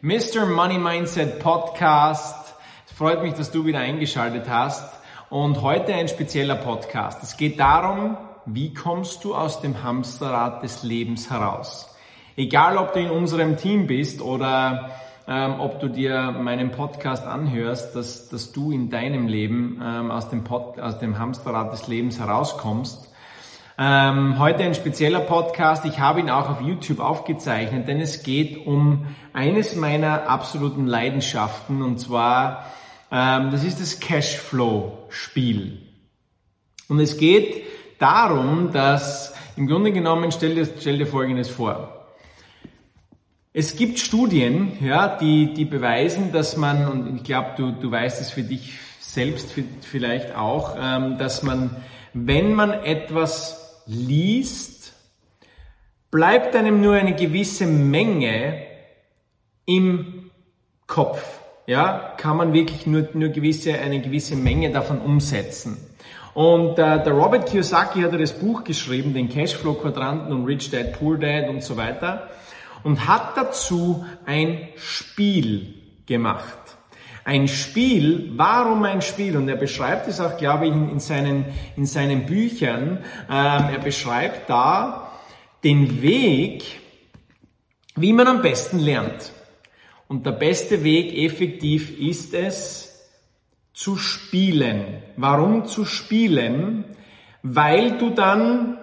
Mr. Money Mindset Podcast. Es freut mich, dass du wieder eingeschaltet hast. Und heute ein spezieller Podcast. Es geht darum, wie kommst du aus dem Hamsterrad des Lebens heraus? Egal, ob du in unserem Team bist oder ähm, ob du dir meinen Podcast anhörst, dass, dass du in deinem Leben ähm, aus, dem Pod, aus dem Hamsterrad des Lebens herauskommst ähm, heute ein spezieller Podcast. Ich habe ihn auch auf YouTube aufgezeichnet, denn es geht um eines meiner absoluten Leidenschaften und zwar, ähm, das ist das Cashflow-Spiel. Und es geht darum, dass im Grunde genommen, stell dir, stell dir Folgendes vor. Es gibt Studien, ja, die, die beweisen, dass man, und ich glaube, du, du weißt es für dich selbst vielleicht auch, ähm, dass man, wenn man etwas liest, bleibt einem nur eine gewisse Menge im Kopf. Ja, kann man wirklich nur, nur gewisse, eine gewisse Menge davon umsetzen. Und äh, der Robert Kiyosaki hat ja das Buch geschrieben, den Cashflow-Quadranten und Rich Dad, Poor Dad und so weiter, und hat dazu ein Spiel gemacht ein Spiel. Warum ein Spiel? Und er beschreibt es auch, glaube ich, in, seinen, in seinen Büchern. Ähm, er beschreibt da den Weg, wie man am besten lernt. Und der beste Weg effektiv ist es, zu spielen. Warum zu spielen? Weil du dann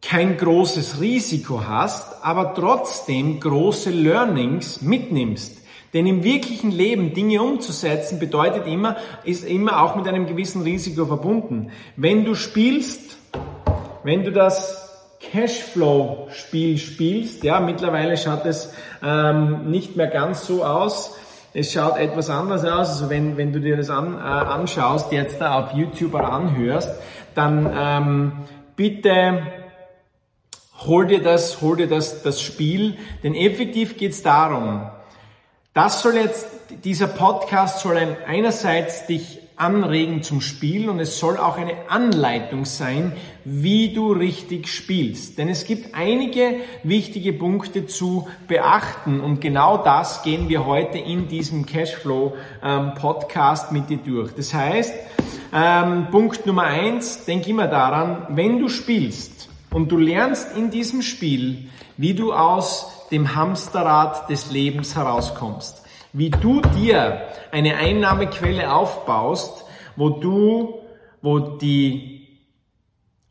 kein großes Risiko hast, aber trotzdem große Learnings mitnimmst. Denn im wirklichen Leben Dinge umzusetzen bedeutet immer, ist immer auch mit einem gewissen Risiko verbunden. Wenn du spielst, wenn du das Cashflow-Spiel spielst, ja, mittlerweile schaut es ähm, nicht mehr ganz so aus. Es schaut etwas anders aus. Also wenn, wenn du dir das an, äh, anschaust, jetzt da auf YouTube oder anhörst, dann ähm, bitte hol dir das, hol dir das, das Spiel. Denn effektiv geht es darum, das soll jetzt, dieser Podcast soll ein, einerseits dich anregen zum Spiel und es soll auch eine Anleitung sein, wie du richtig spielst. Denn es gibt einige wichtige Punkte zu beachten und genau das gehen wir heute in diesem Cashflow ähm, Podcast mit dir durch. Das heißt, ähm, Punkt Nummer eins, denk immer daran, wenn du spielst und du lernst in diesem Spiel, wie du aus dem Hamsterrad des Lebens herauskommst. Wie du dir eine Einnahmequelle aufbaust, wo du, wo die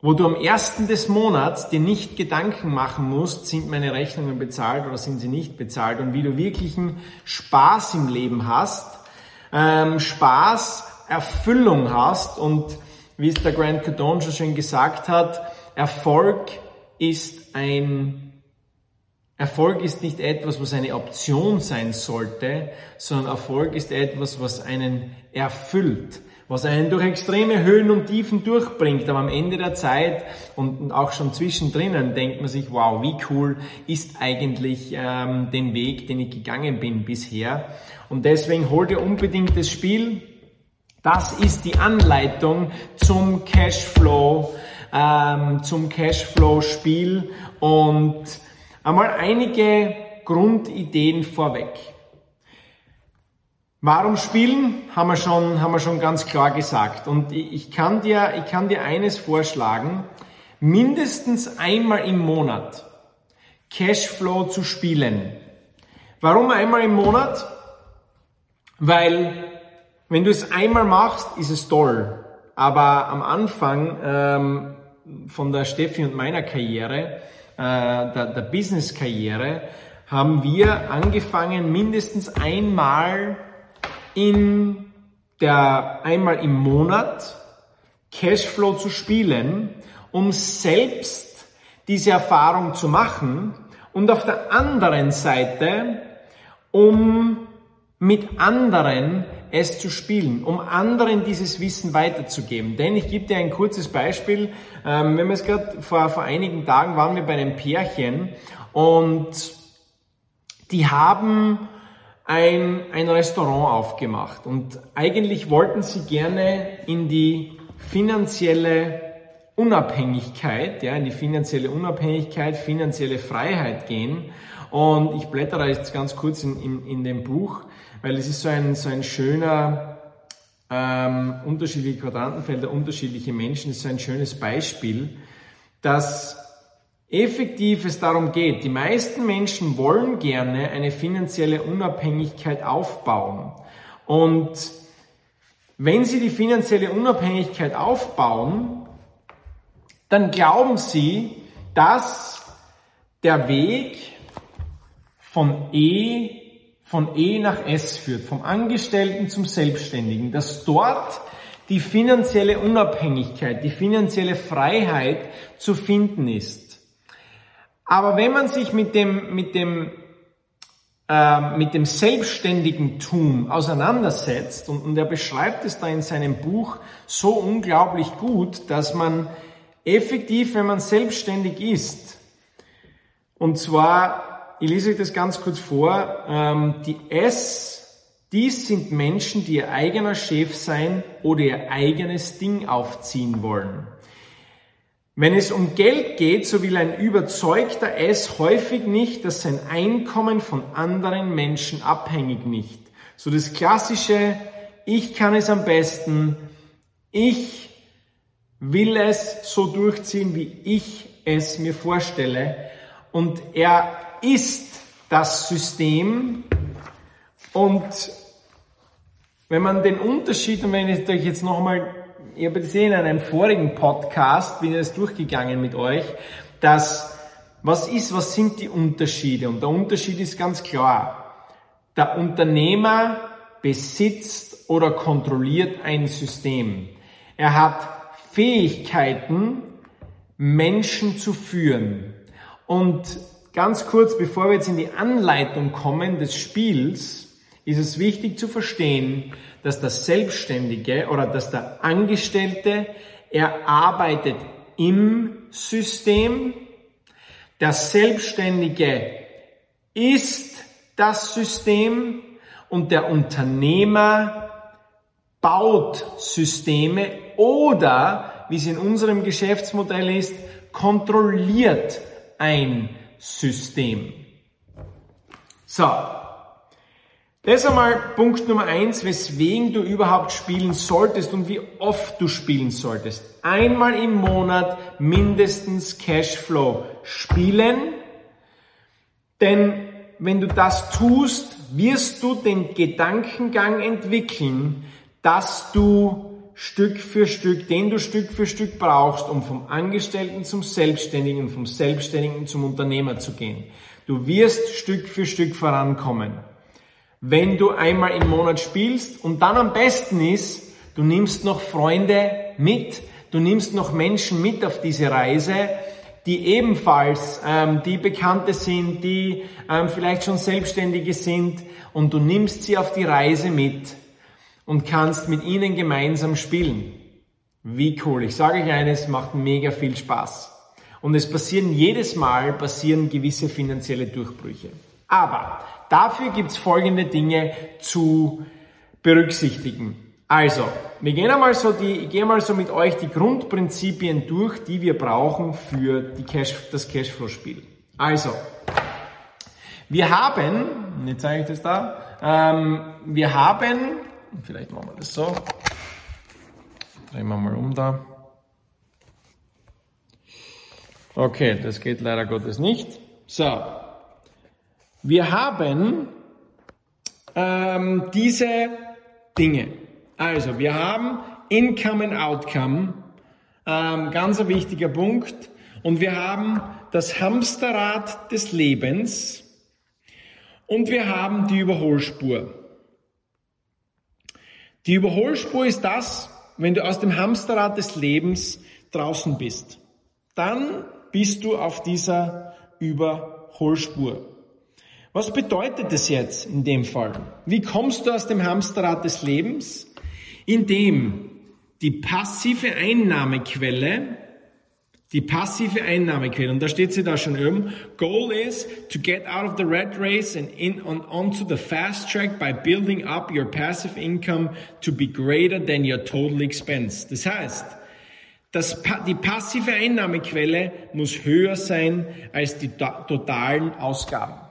wo du am ersten des Monats dir nicht Gedanken machen musst, sind meine Rechnungen bezahlt oder sind sie nicht bezahlt und wie du wirklichen Spaß im Leben hast, ähm, Spaß, Erfüllung hast und wie es der Grant Cardone schon schön gesagt hat, Erfolg ist ein Erfolg ist nicht etwas, was eine Option sein sollte, sondern Erfolg ist etwas, was einen erfüllt, was einen durch extreme Höhen und Tiefen durchbringt. Aber am Ende der Zeit und auch schon zwischendrin denkt man sich, wow, wie cool ist eigentlich ähm, den Weg, den ich gegangen bin bisher. Und deswegen hol dir unbedingt das Spiel. Das ist die Anleitung zum Cashflow, ähm, zum Cashflow-Spiel und Einmal einige Grundideen vorweg. Warum spielen, haben wir schon, haben wir schon ganz klar gesagt. Und ich kann dir, ich kann dir eines vorschlagen, mindestens einmal im Monat Cashflow zu spielen. Warum einmal im Monat? Weil, wenn du es einmal machst, ist es toll. Aber am Anfang ähm, von der Steffi und meiner Karriere äh, der, der Business-Karriere haben wir angefangen, mindestens einmal in der, einmal im Monat Cashflow zu spielen, um selbst diese Erfahrung zu machen und auf der anderen Seite, um mit anderen es zu spielen, um anderen dieses Wissen weiterzugeben. Denn ich gebe dir ein kurzes Beispiel. Ähm, wenn wir es gerade vor, vor einigen Tagen waren wir bei einem Pärchen und die haben ein, ein Restaurant aufgemacht und eigentlich wollten sie gerne in die finanzielle Unabhängigkeit, ja, in die finanzielle Unabhängigkeit, finanzielle Freiheit gehen Und ich blättere jetzt ganz kurz in, in, in dem Buch, weil es ist so ein, so ein schöner, ähm, unterschiedliche Quadrantenfelder, unterschiedliche Menschen, ist so ein schönes Beispiel, dass effektiv es darum geht, die meisten Menschen wollen gerne eine finanzielle Unabhängigkeit aufbauen. Und wenn sie die finanzielle Unabhängigkeit aufbauen, dann glauben sie, dass der Weg von E, von E nach S führt, vom Angestellten zum Selbstständigen, dass dort die finanzielle Unabhängigkeit, die finanzielle Freiheit zu finden ist. Aber wenn man sich mit dem, mit dem, äh, mit dem Selbstständigentum auseinandersetzt, und, und er beschreibt es da in seinem Buch so unglaublich gut, dass man effektiv, wenn man selbstständig ist, und zwar, ich lese euch das ganz kurz vor, ähm, die S, dies sind Menschen, die ihr eigener Chef sein oder ihr eigenes Ding aufziehen wollen. Wenn es um Geld geht, so will ein überzeugter S häufig nicht, dass sein Einkommen von anderen Menschen abhängig nicht. So das klassische, ich kann es am besten, ich will es so durchziehen, wie ich es mir vorstelle. Und er ist das System. Und wenn man den Unterschied, und wenn ich euch jetzt nochmal, ich habe gesehen in einem vorigen Podcast, bin ich das durchgegangen mit euch, dass was ist, was sind die Unterschiede? Und der Unterschied ist ganz klar. Der Unternehmer besitzt oder kontrolliert ein System. Er hat Fähigkeiten, Menschen zu führen. Und ganz kurz, bevor wir jetzt in die Anleitung kommen des Spiels, ist es wichtig zu verstehen, dass der Selbstständige oder dass der Angestellte, er arbeitet im System. Der Selbstständige ist das System und der Unternehmer baut Systeme oder, wie es in unserem Geschäftsmodell ist, kontrolliert ein System. So, das ist einmal Punkt Nummer eins, weswegen du überhaupt spielen solltest und wie oft du spielen solltest. Einmal im Monat mindestens Cashflow spielen, denn wenn du das tust, wirst du den Gedankengang entwickeln, dass du Stück für Stück, den du Stück für Stück brauchst, um vom Angestellten zum Selbstständigen vom Selbstständigen zum Unternehmer zu gehen. Du wirst Stück für Stück vorankommen. Wenn du einmal im Monat spielst und dann am besten ist, du nimmst noch Freunde mit, du nimmst noch Menschen mit auf diese Reise, die ebenfalls, ähm, die Bekannte sind, die ähm, vielleicht schon Selbstständige sind und du nimmst sie auf die Reise mit und kannst mit ihnen gemeinsam spielen. Wie cool. Ich sage euch eines, macht mega viel Spaß. Und es passieren jedes Mal passieren gewisse finanzielle Durchbrüche. Aber dafür gibt's folgende Dinge zu berücksichtigen. Also, wir gehen einmal so die, ich gehe mal so mit euch die Grundprinzipien durch, die wir brauchen für die Cash, das Cashflow-Spiel. Also, wir haben, jetzt zeige ich das da, ähm, wir haben Vielleicht machen wir das so. Drehen wir mal um da. Okay, das geht leider Gottes nicht. So, wir haben ähm, diese Dinge. Also, wir haben Income and Outcome, ähm, ganz ein wichtiger Punkt. Und wir haben das Hamsterrad des Lebens und wir haben die Überholspur. Die Überholspur ist das, wenn du aus dem Hamsterrad des Lebens draußen bist. Dann bist du auf dieser Überholspur. Was bedeutet das jetzt in dem Fall? Wie kommst du aus dem Hamsterrad des Lebens? Indem die passive Einnahmequelle die passive Einnahmequelle. Und da steht sie da schon oben. Goal is to get out of the red race and in on, onto the fast track by building up your passive income to be greater than your total expense. Das heißt, das, die passive Einnahmequelle muss höher sein als die totalen Ausgaben.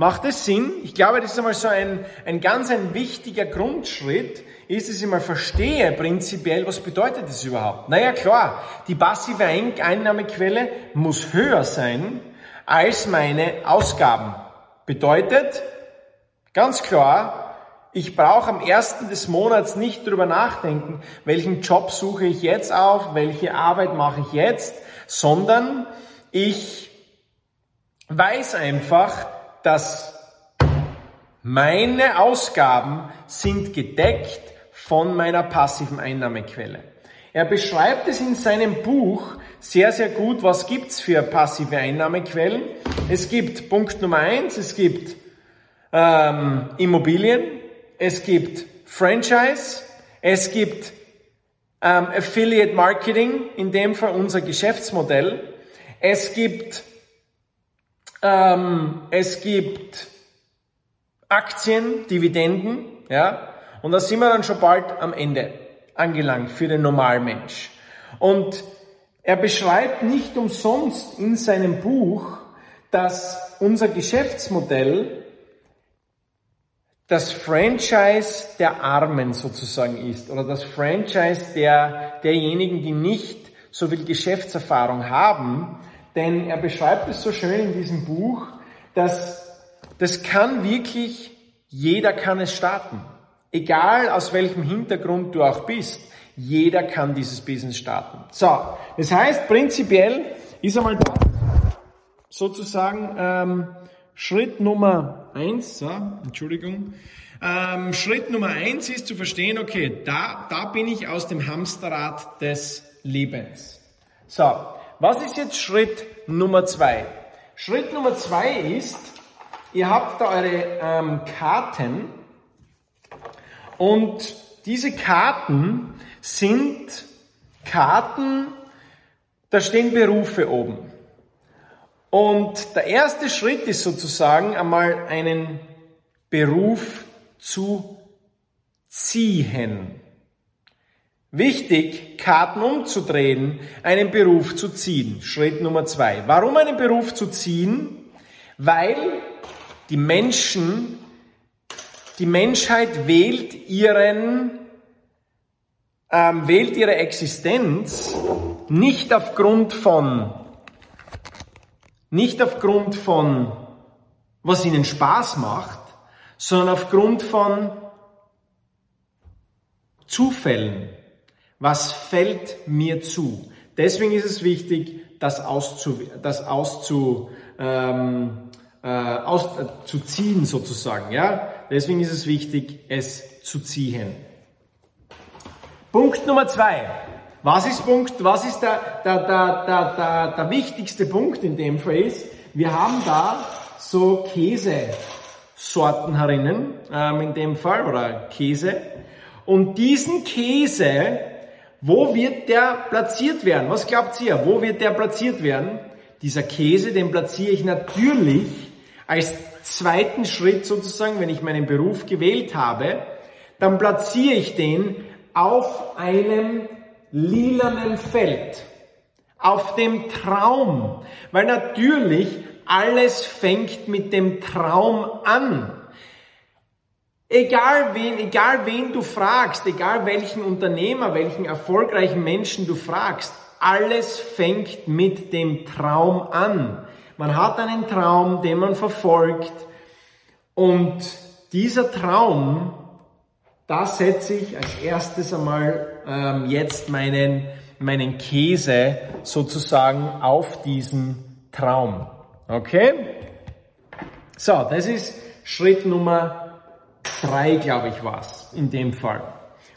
Macht es Sinn? Ich glaube, das ist einmal so ein, ein ganz ein wichtiger Grundschritt, ist, dass ich mal verstehe prinzipiell, was bedeutet das überhaupt? Naja, klar, die passive Einnahmequelle muss höher sein als meine Ausgaben. Bedeutet, ganz klar, ich brauche am ersten des Monats nicht drüber nachdenken, welchen Job suche ich jetzt auf, welche Arbeit mache ich jetzt, sondern ich weiß einfach, dass meine Ausgaben sind gedeckt von meiner passiven Einnahmequelle. Er beschreibt es in seinem Buch sehr, sehr gut, was gibt's für passive Einnahmequellen. Es gibt Punkt Nummer eins, es gibt ähm, Immobilien, es gibt Franchise, es gibt ähm, Affiliate Marketing, in dem Fall unser Geschäftsmodell. Es gibt, ähm, es gibt Aktien, Dividenden, ja, und da sind wir dann schon bald am Ende angelangt für den Normalmensch. Und er beschreibt nicht umsonst in seinem Buch, dass unser Geschäftsmodell das Franchise der Armen sozusagen ist oder das Franchise der, derjenigen, die nicht so viel Geschäftserfahrung haben. Denn er beschreibt es so schön in diesem Buch, dass das kann wirklich, jeder kann es starten. Egal aus welchem Hintergrund du auch bist, jeder kann dieses Business starten. So, das heißt, prinzipiell ist einmal da sozusagen ähm, Schritt Nummer eins. So, Entschuldigung. Ähm, Schritt Nummer eins ist zu verstehen, okay, da, da bin ich aus dem Hamsterrad des Lebens. So, was ist jetzt Schritt Nummer zwei? Schritt Nummer zwei ist, ihr habt da eure ähm, Karten und diese Karten sind Karten, da stehen Berufe oben. Und der erste Schritt ist sozusagen einmal einen Beruf zu ziehen. Wichtig, Karten umzudrehen, einen Beruf zu ziehen. Schritt Nummer zwei. Warum einen Beruf zu ziehen? Weil die Menschen die Menschheit wählt ihren, ähm, wählt ihre Existenz nicht aufgrund von, nicht aufgrund von, was ihnen Spaß macht, sondern aufgrund von Zufällen. Was fällt mir zu? Deswegen ist es wichtig, das, auszu, das auszu, ähm, äh, auszuziehen sozusagen. Ja? Deswegen ist es wichtig, es zu ziehen. Punkt Nummer zwei. Was ist Punkt, was ist der, der, der, der, der, der wichtigste Punkt in dem Fall ist, wir haben da so Käsesorten herinnen, ähm, in dem Fall, oder Käse. Und diesen Käse, wo wird der platziert werden? Was glaubt ihr? Wo wird der platziert werden? Dieser Käse, den platziere ich natürlich als zweiten Schritt sozusagen, wenn ich meinen Beruf gewählt habe, dann platziere ich den auf einem lilanen Feld, auf dem Traum, weil natürlich alles fängt mit dem Traum an. Egal wen, egal wen du fragst, egal welchen Unternehmer, welchen erfolgreichen Menschen du fragst, alles fängt mit dem Traum an. Man hat einen Traum, den man verfolgt und dieser Traum, da setze ich als erstes einmal ähm, jetzt meinen, meinen Käse sozusagen auf diesen Traum. Okay? So, das ist Schritt Nummer drei, glaube ich, was in dem Fall.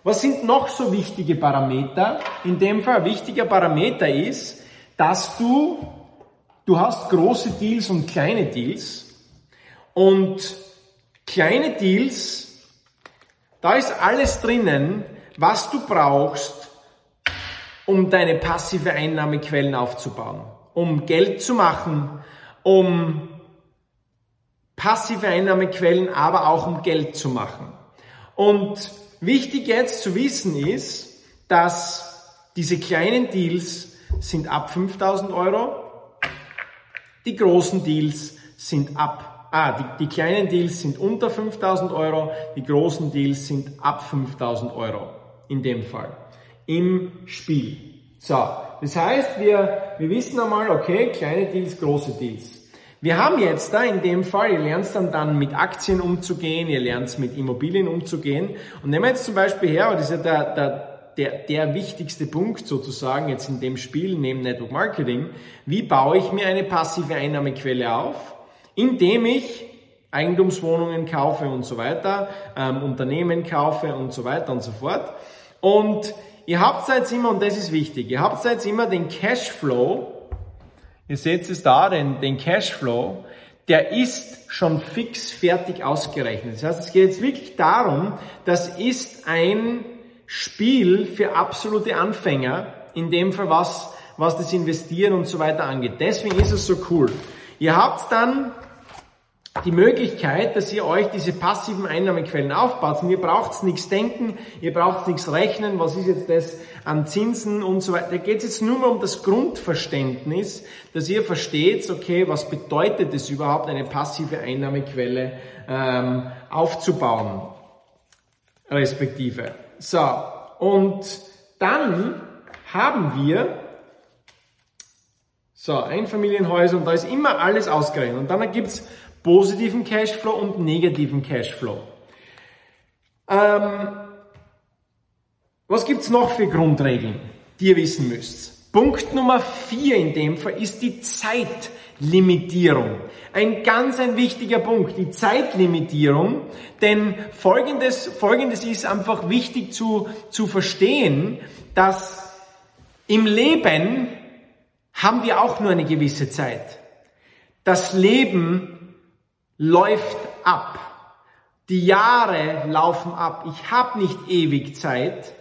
Was sind noch so wichtige Parameter? In dem Fall ein wichtiger Parameter ist, dass du Du hast große Deals und kleine Deals. Und kleine Deals, da ist alles drinnen, was du brauchst, um deine passive Einnahmequellen aufzubauen, um Geld zu machen, um passive Einnahmequellen, aber auch um Geld zu machen. Und wichtig jetzt zu wissen ist, dass diese kleinen Deals sind ab 5000 Euro die großen Deals sind ab ah, die, die kleinen Deals sind unter 5000 Euro, die großen Deals sind ab 5000 Euro in dem Fall im Spiel. So, das heißt, wir, wir wissen einmal, okay, kleine Deals, große Deals. Wir haben jetzt da in dem Fall, ihr lernt dann, dann mit Aktien umzugehen, ihr lernt mit Immobilien umzugehen. Und nehmen wir jetzt zum Beispiel her, das ist ja der, der, der, der wichtigste Punkt sozusagen jetzt in dem Spiel neben Network Marketing. Wie baue ich mir eine passive Einnahmequelle auf? Indem ich Eigentumswohnungen kaufe und so weiter, ähm, Unternehmen kaufe und so weiter und so fort. Und ihr habt jetzt immer, und das ist wichtig, ihr habt jetzt immer den Cashflow Ihr seht es da, den, den Cashflow, der ist schon fix fertig ausgerechnet. Das heißt, es geht jetzt wirklich darum, das ist ein Spiel für absolute Anfänger, in dem Fall was, was das Investieren und so weiter angeht. Deswegen ist es so cool. Ihr habt dann die Möglichkeit, dass ihr euch diese passiven Einnahmequellen aufbaut. Und ihr braucht nichts denken, ihr braucht nichts rechnen, was ist jetzt das an Zinsen und so weiter. Da geht es jetzt nur mal um das Grundverständnis, dass ihr versteht, okay, was bedeutet es überhaupt, eine passive Einnahmequelle ähm, aufzubauen, respektive. So, und dann haben wir so, Einfamilienhäuser und da ist immer alles ausgerechnet. Und dann gibt's positiven Cashflow und negativen Cashflow. Ähm, was gibt's noch für Grundregeln, die ihr wissen müsst? Punkt Nummer vier in dem Fall ist die Zeitlimitierung. Ein ganz ein wichtiger Punkt, die Zeitlimitierung, denn folgendes, folgendes ist einfach wichtig zu, zu verstehen, dass im Leben haben wir auch nur eine gewisse Zeit. Das Leben läuft ab. Die Jahre laufen ab. Ich habe nicht ewig Zeit.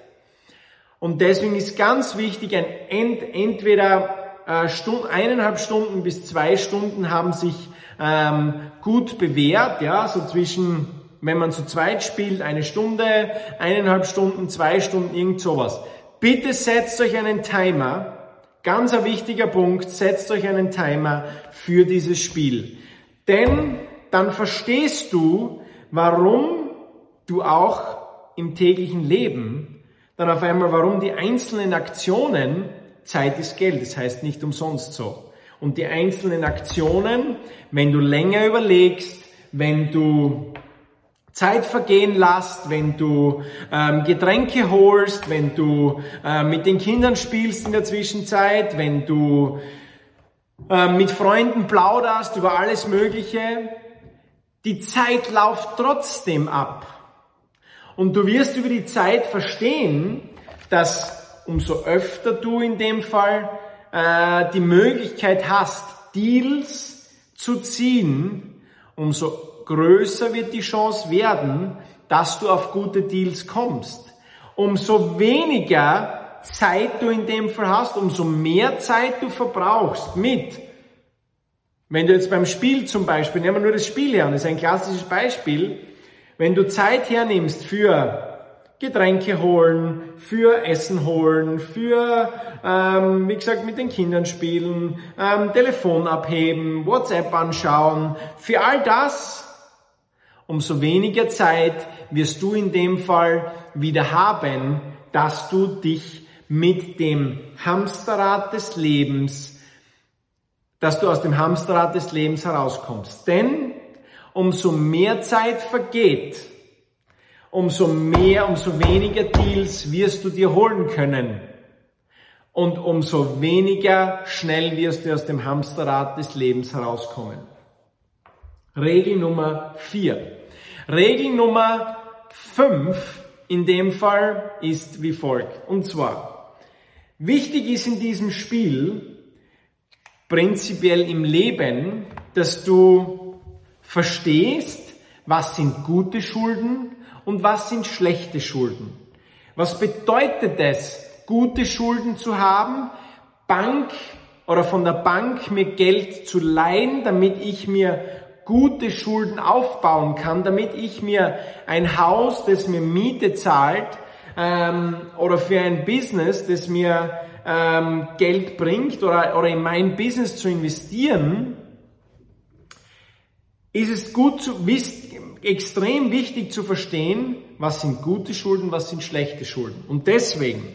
Und deswegen ist ganz wichtig, ein Ent, entweder äh, Stund, eineinhalb Stunden bis zwei Stunden haben sich ähm, gut bewährt, ja, so zwischen, wenn man zu zweit spielt, eine Stunde, eineinhalb Stunden, zwei Stunden, irgend sowas. Bitte setzt euch einen Timer. Ganz ein wichtiger Punkt, setzt euch einen Timer für dieses Spiel. Denn dann verstehst du, warum du auch im täglichen Leben dann auf einmal, warum die einzelnen Aktionen, Zeit ist Geld, das heißt nicht umsonst so. Und die einzelnen Aktionen, wenn du länger überlegst, wenn du Zeit vergehen lässt, wenn du ähm, Getränke holst, wenn du äh, mit den Kindern spielst in der Zwischenzeit, wenn du äh, mit Freunden plauderst über alles Mögliche, die Zeit läuft trotzdem ab. Und du wirst über die Zeit verstehen, dass umso öfter du in dem Fall äh, die Möglichkeit hast, Deals zu ziehen, umso größer wird die Chance werden, dass du auf gute Deals kommst. Umso weniger Zeit du in dem Fall hast, umso mehr Zeit du verbrauchst mit wenn du jetzt beim Spiel zum Beispiel, nehmen wir nur das Spiel her, und das ist ein klassisches Beispiel, wenn du Zeit hernimmst für Getränke holen, für Essen holen, für, ähm, wie gesagt, mit den Kindern spielen, ähm, Telefon abheben, WhatsApp anschauen, für all das, umso weniger Zeit wirst du in dem Fall wieder haben, dass du dich mit dem Hamsterrad des Lebens dass du aus dem Hamsterrad des Lebens herauskommst. Denn umso mehr Zeit vergeht, umso mehr, umso weniger Deals wirst du dir holen können. Und umso weniger schnell wirst du aus dem Hamsterrad des Lebens herauskommen. Regel Nummer vier. Regel Nummer fünf in dem Fall ist wie folgt. Und zwar, wichtig ist in diesem Spiel, prinzipiell im Leben, dass du verstehst, was sind gute Schulden und was sind schlechte Schulden. Was bedeutet es, gute Schulden zu haben, Bank oder von der Bank mir Geld zu leihen, damit ich mir gute Schulden aufbauen kann, damit ich mir ein Haus, das mir Miete zahlt, ähm, oder für ein Business, das mir ähm, Geld bringt oder, oder in mein Business zu investieren, ist es gut zu wissen, extrem wichtig zu verstehen, was sind gute Schulden, was sind schlechte Schulden. Und deswegen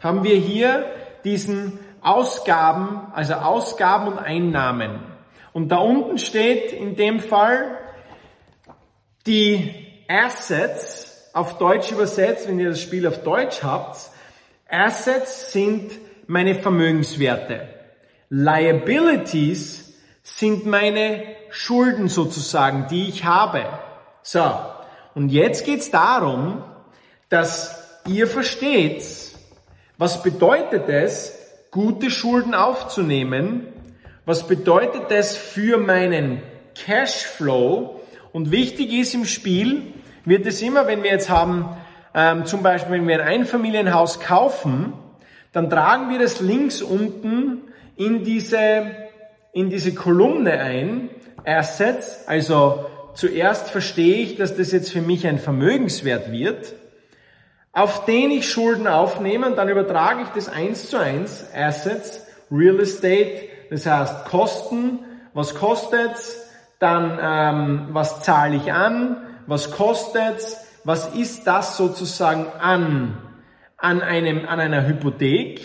haben wir hier diesen Ausgaben, also Ausgaben und Einnahmen. Und da unten steht in dem Fall die Assets, auf Deutsch übersetzt, wenn ihr das Spiel auf Deutsch habt, Assets sind meine Vermögenswerte. Liabilities sind meine Schulden sozusagen, die ich habe. So, und jetzt geht's darum, dass ihr versteht, was bedeutet es, gute Schulden aufzunehmen? Was bedeutet es für meinen Cashflow? Und wichtig ist im Spiel, wird es immer, wenn wir jetzt haben, ähm, zum Beispiel, wenn wir ein Einfamilienhaus kaufen, dann tragen wir das links unten in diese, in diese Kolumne ein, Assets, also zuerst verstehe ich, dass das jetzt für mich ein Vermögenswert wird, auf den ich Schulden aufnehme und dann übertrage ich das eins zu eins, Assets, Real Estate, das heißt Kosten, was kostet's, dann ähm, was zahle ich an, was kostet's, was ist das sozusagen an, an, einem, an einer Hypothek?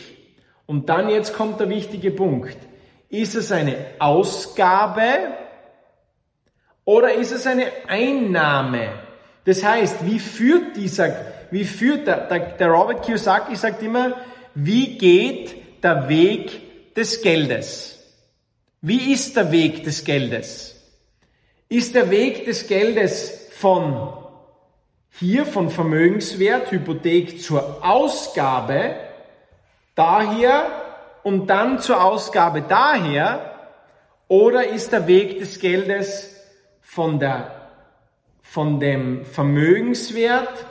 Und dann jetzt kommt der wichtige Punkt. Ist es eine Ausgabe oder ist es eine Einnahme? Das heißt, wie führt dieser, wie führt der, der, der Robert Kiyosaki sagt immer, wie geht der Weg des Geldes? Wie ist der Weg des Geldes? Ist der Weg des Geldes von hier von Vermögenswert, Hypothek zur Ausgabe daher und dann zur Ausgabe daher? Oder ist der Weg des Geldes von der, von dem Vermögenswert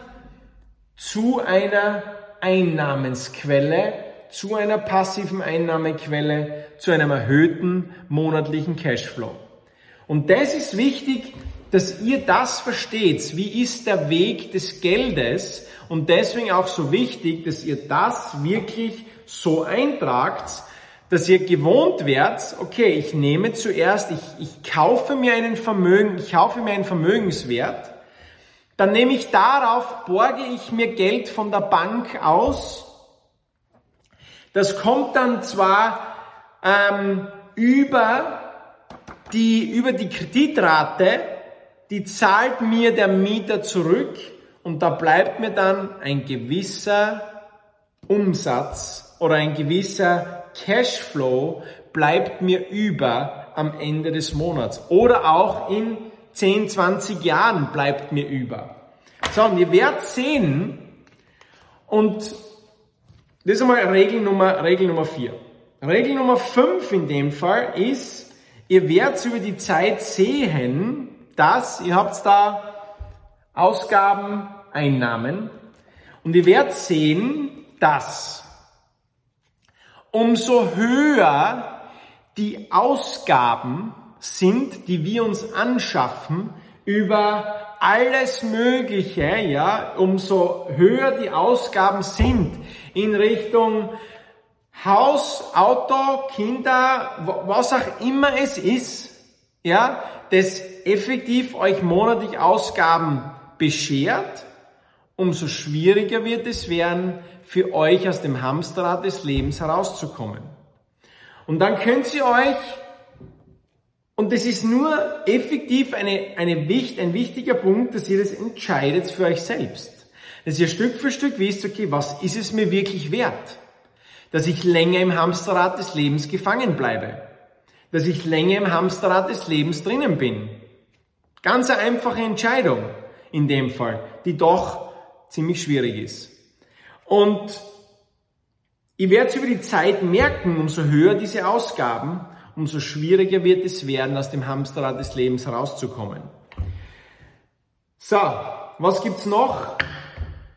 zu einer Einnahmensquelle, zu einer passiven Einnahmequelle, zu einem erhöhten monatlichen Cashflow? Und das ist wichtig, dass ihr das versteht. Wie ist der Weg des Geldes? Und deswegen auch so wichtig, dass ihr das wirklich so eintragt, dass ihr gewohnt werdet, okay, ich nehme zuerst, ich, ich kaufe mir einen Vermögen, ich kaufe mir einen Vermögenswert, dann nehme ich darauf, borge ich mir Geld von der Bank aus. Das kommt dann zwar ähm, über die, über die Kreditrate, die zahlt mir der Mieter zurück und da bleibt mir dann ein gewisser Umsatz oder ein gewisser Cashflow bleibt mir über am Ende des Monats oder auch in 10, 20 Jahren bleibt mir über. So, und ihr werdet sehen, und das ist einmal Regel Nummer, Regel Nummer 4. Regel Nummer 5 in dem Fall ist, Ihr werdet über die Zeit sehen, dass ihr habt da Ausgaben, Einnahmen. Und ihr werdet sehen, dass umso höher die Ausgaben sind, die wir uns anschaffen über alles Mögliche, ja, umso höher die Ausgaben sind in Richtung Haus, Auto, Kinder, was auch immer es ist, ja, das effektiv euch monatlich Ausgaben beschert, umso schwieriger wird es werden, für euch aus dem Hamsterrad des Lebens herauszukommen. Und dann könnt ihr euch, und das ist nur effektiv eine, eine, ein wichtiger Punkt, dass ihr das entscheidet für euch selbst. Dass ihr Stück für Stück wisst, okay, was ist es mir wirklich wert? dass ich länger im Hamsterrad des Lebens gefangen bleibe, dass ich länger im Hamsterrad des Lebens drinnen bin. Ganz eine einfache Entscheidung in dem Fall, die doch ziemlich schwierig ist. Und ich werde es über die Zeit merken, umso höher diese Ausgaben, umso schwieriger wird es werden, aus dem Hamsterrad des Lebens herauszukommen. So, was gibt's noch?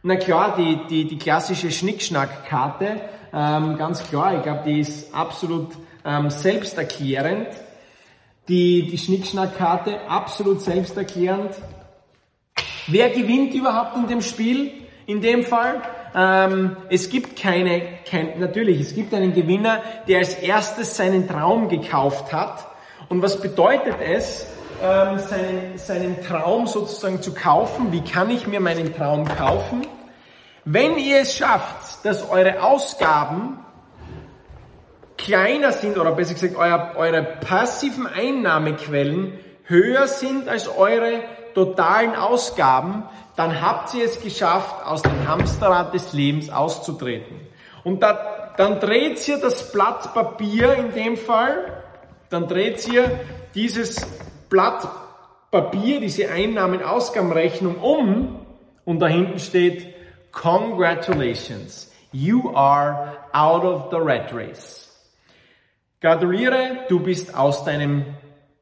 Na klar, die, die, die klassische Schnickschnackkarte, ähm, ganz klar, ich glaube, die ist absolut ähm, selbsterklärend. Die, die Schnickschnackkarte, absolut selbsterklärend. Wer gewinnt überhaupt in dem Spiel? In dem Fall? Ähm, es gibt keine, kein, natürlich, es gibt einen Gewinner, der als erstes seinen Traum gekauft hat. Und was bedeutet es? ähm, seinen, seinen Traum sozusagen zu kaufen. Wie kann ich mir meinen Traum kaufen? Wenn ihr es schafft, dass eure Ausgaben kleiner sind oder besser gesagt euer, eure passiven Einnahmequellen höher sind als eure totalen Ausgaben, dann habt ihr es geschafft, aus dem Hamsterrad des Lebens auszutreten. Und da, dann dreht ihr das Blatt Papier in dem Fall, dann dreht ihr dieses Blatt Papier, diese Einnahmen-Ausgabenrechnung um und da hinten steht Congratulations, you are out of the rat race. Gratuliere, du bist aus deinem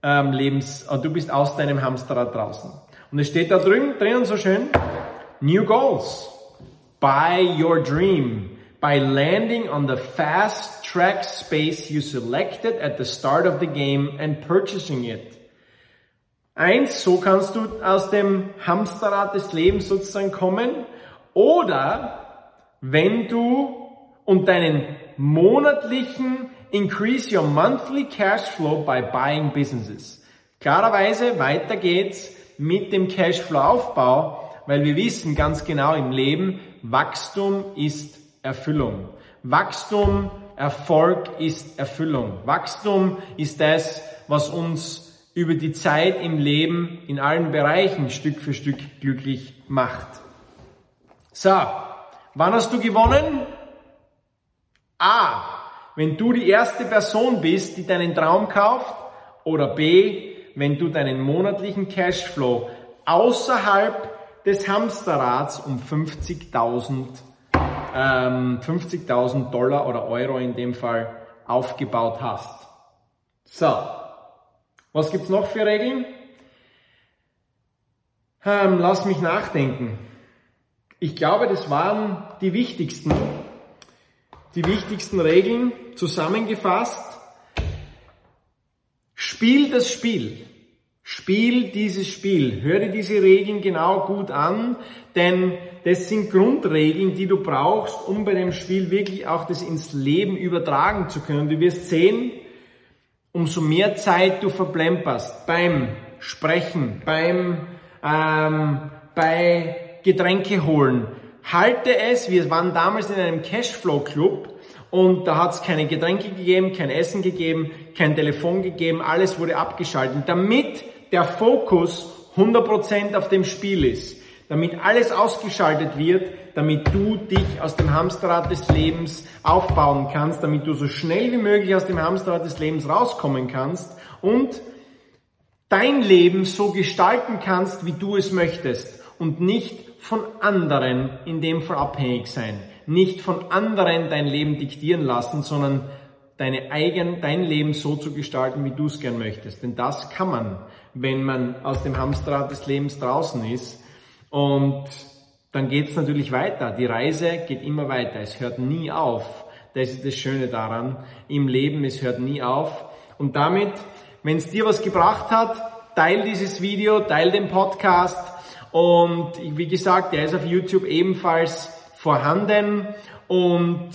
ähm, Lebens, äh, du bist aus deinem Hamsterrad draußen. Und es steht da drin, drinnen so schön, New Goals. Buy your dream by landing on the fast track space you selected at the start of the game and purchasing it. Eins, so kannst du aus dem Hamsterrad des Lebens sozusagen kommen. Oder wenn du und deinen monatlichen Increase your monthly cash flow by buying businesses. Klarerweise, weiter geht's mit dem Cashflow-Aufbau, weil wir wissen ganz genau im Leben, Wachstum ist Erfüllung. Wachstum, Erfolg ist Erfüllung. Wachstum ist das, was uns über die Zeit im Leben in allen Bereichen Stück für Stück glücklich macht. So, wann hast du gewonnen? A. Wenn du die erste Person bist, die deinen Traum kauft. Oder B. Wenn du deinen monatlichen Cashflow außerhalb des Hamsterrads um 50.000 ähm, 50.000 Dollar oder Euro in dem Fall aufgebaut hast. So, was gibt's noch für Regeln? Ähm, lass mich nachdenken. Ich glaube, das waren die wichtigsten, die wichtigsten Regeln zusammengefasst. Spiel das Spiel. Spiel dieses Spiel. Hör dir diese Regeln genau gut an, denn das sind Grundregeln, die du brauchst, um bei dem Spiel wirklich auch das ins Leben übertragen zu können. Du wirst sehen, umso mehr Zeit du verplemperst beim Sprechen, beim ähm, bei Getränke holen. Halte es, wir waren damals in einem Cashflow Club und da hat es keine Getränke gegeben, kein Essen gegeben, kein Telefon gegeben, alles wurde abgeschaltet, damit der Fokus 100% auf dem Spiel ist, damit alles ausgeschaltet wird, damit du dich aus dem Hamsterrad des Lebens aufbauen kannst, damit du so schnell wie möglich aus dem Hamsterrad des Lebens rauskommen kannst und dein Leben so gestalten kannst, wie du es möchtest und nicht von anderen in dem Fall abhängig sein, nicht von anderen dein Leben diktieren lassen, sondern deine eigen, dein Leben so zu gestalten, wie du es gern möchtest. Denn das kann man, wenn man aus dem Hamsterrad des Lebens draußen ist und dann geht es natürlich weiter. Die Reise geht immer weiter. Es hört nie auf. Das ist das Schöne daran. Im Leben, es hört nie auf. Und damit, wenn es dir was gebracht hat, teil dieses Video, teil den Podcast. Und wie gesagt, der ist auf YouTube ebenfalls vorhanden. Und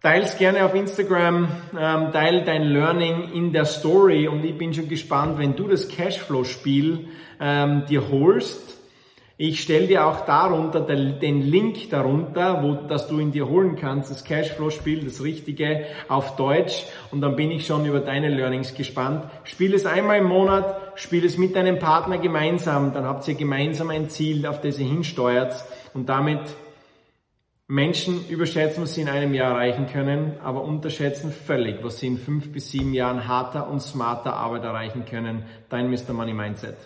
Teils gerne auf Instagram, ähm, teil dein Learning in der Story und ich bin schon gespannt, wenn du das Cashflow-Spiel ähm, dir holst, ich stelle dir auch darunter den Link darunter, wo dass du ihn dir holen kannst, das Cashflow-Spiel, das Richtige auf Deutsch. Und dann bin ich schon über deine Learnings gespannt. Spiel es einmal im Monat, spiel es mit deinem Partner gemeinsam, dann habt ihr gemeinsam ein Ziel, auf das ihr hinsteuert. Und damit Menschen überschätzen, was sie in einem Jahr erreichen können, aber unterschätzen völlig, was sie in fünf bis sieben Jahren harter und smarter Arbeit erreichen können. Dein Mr. Money Mindset.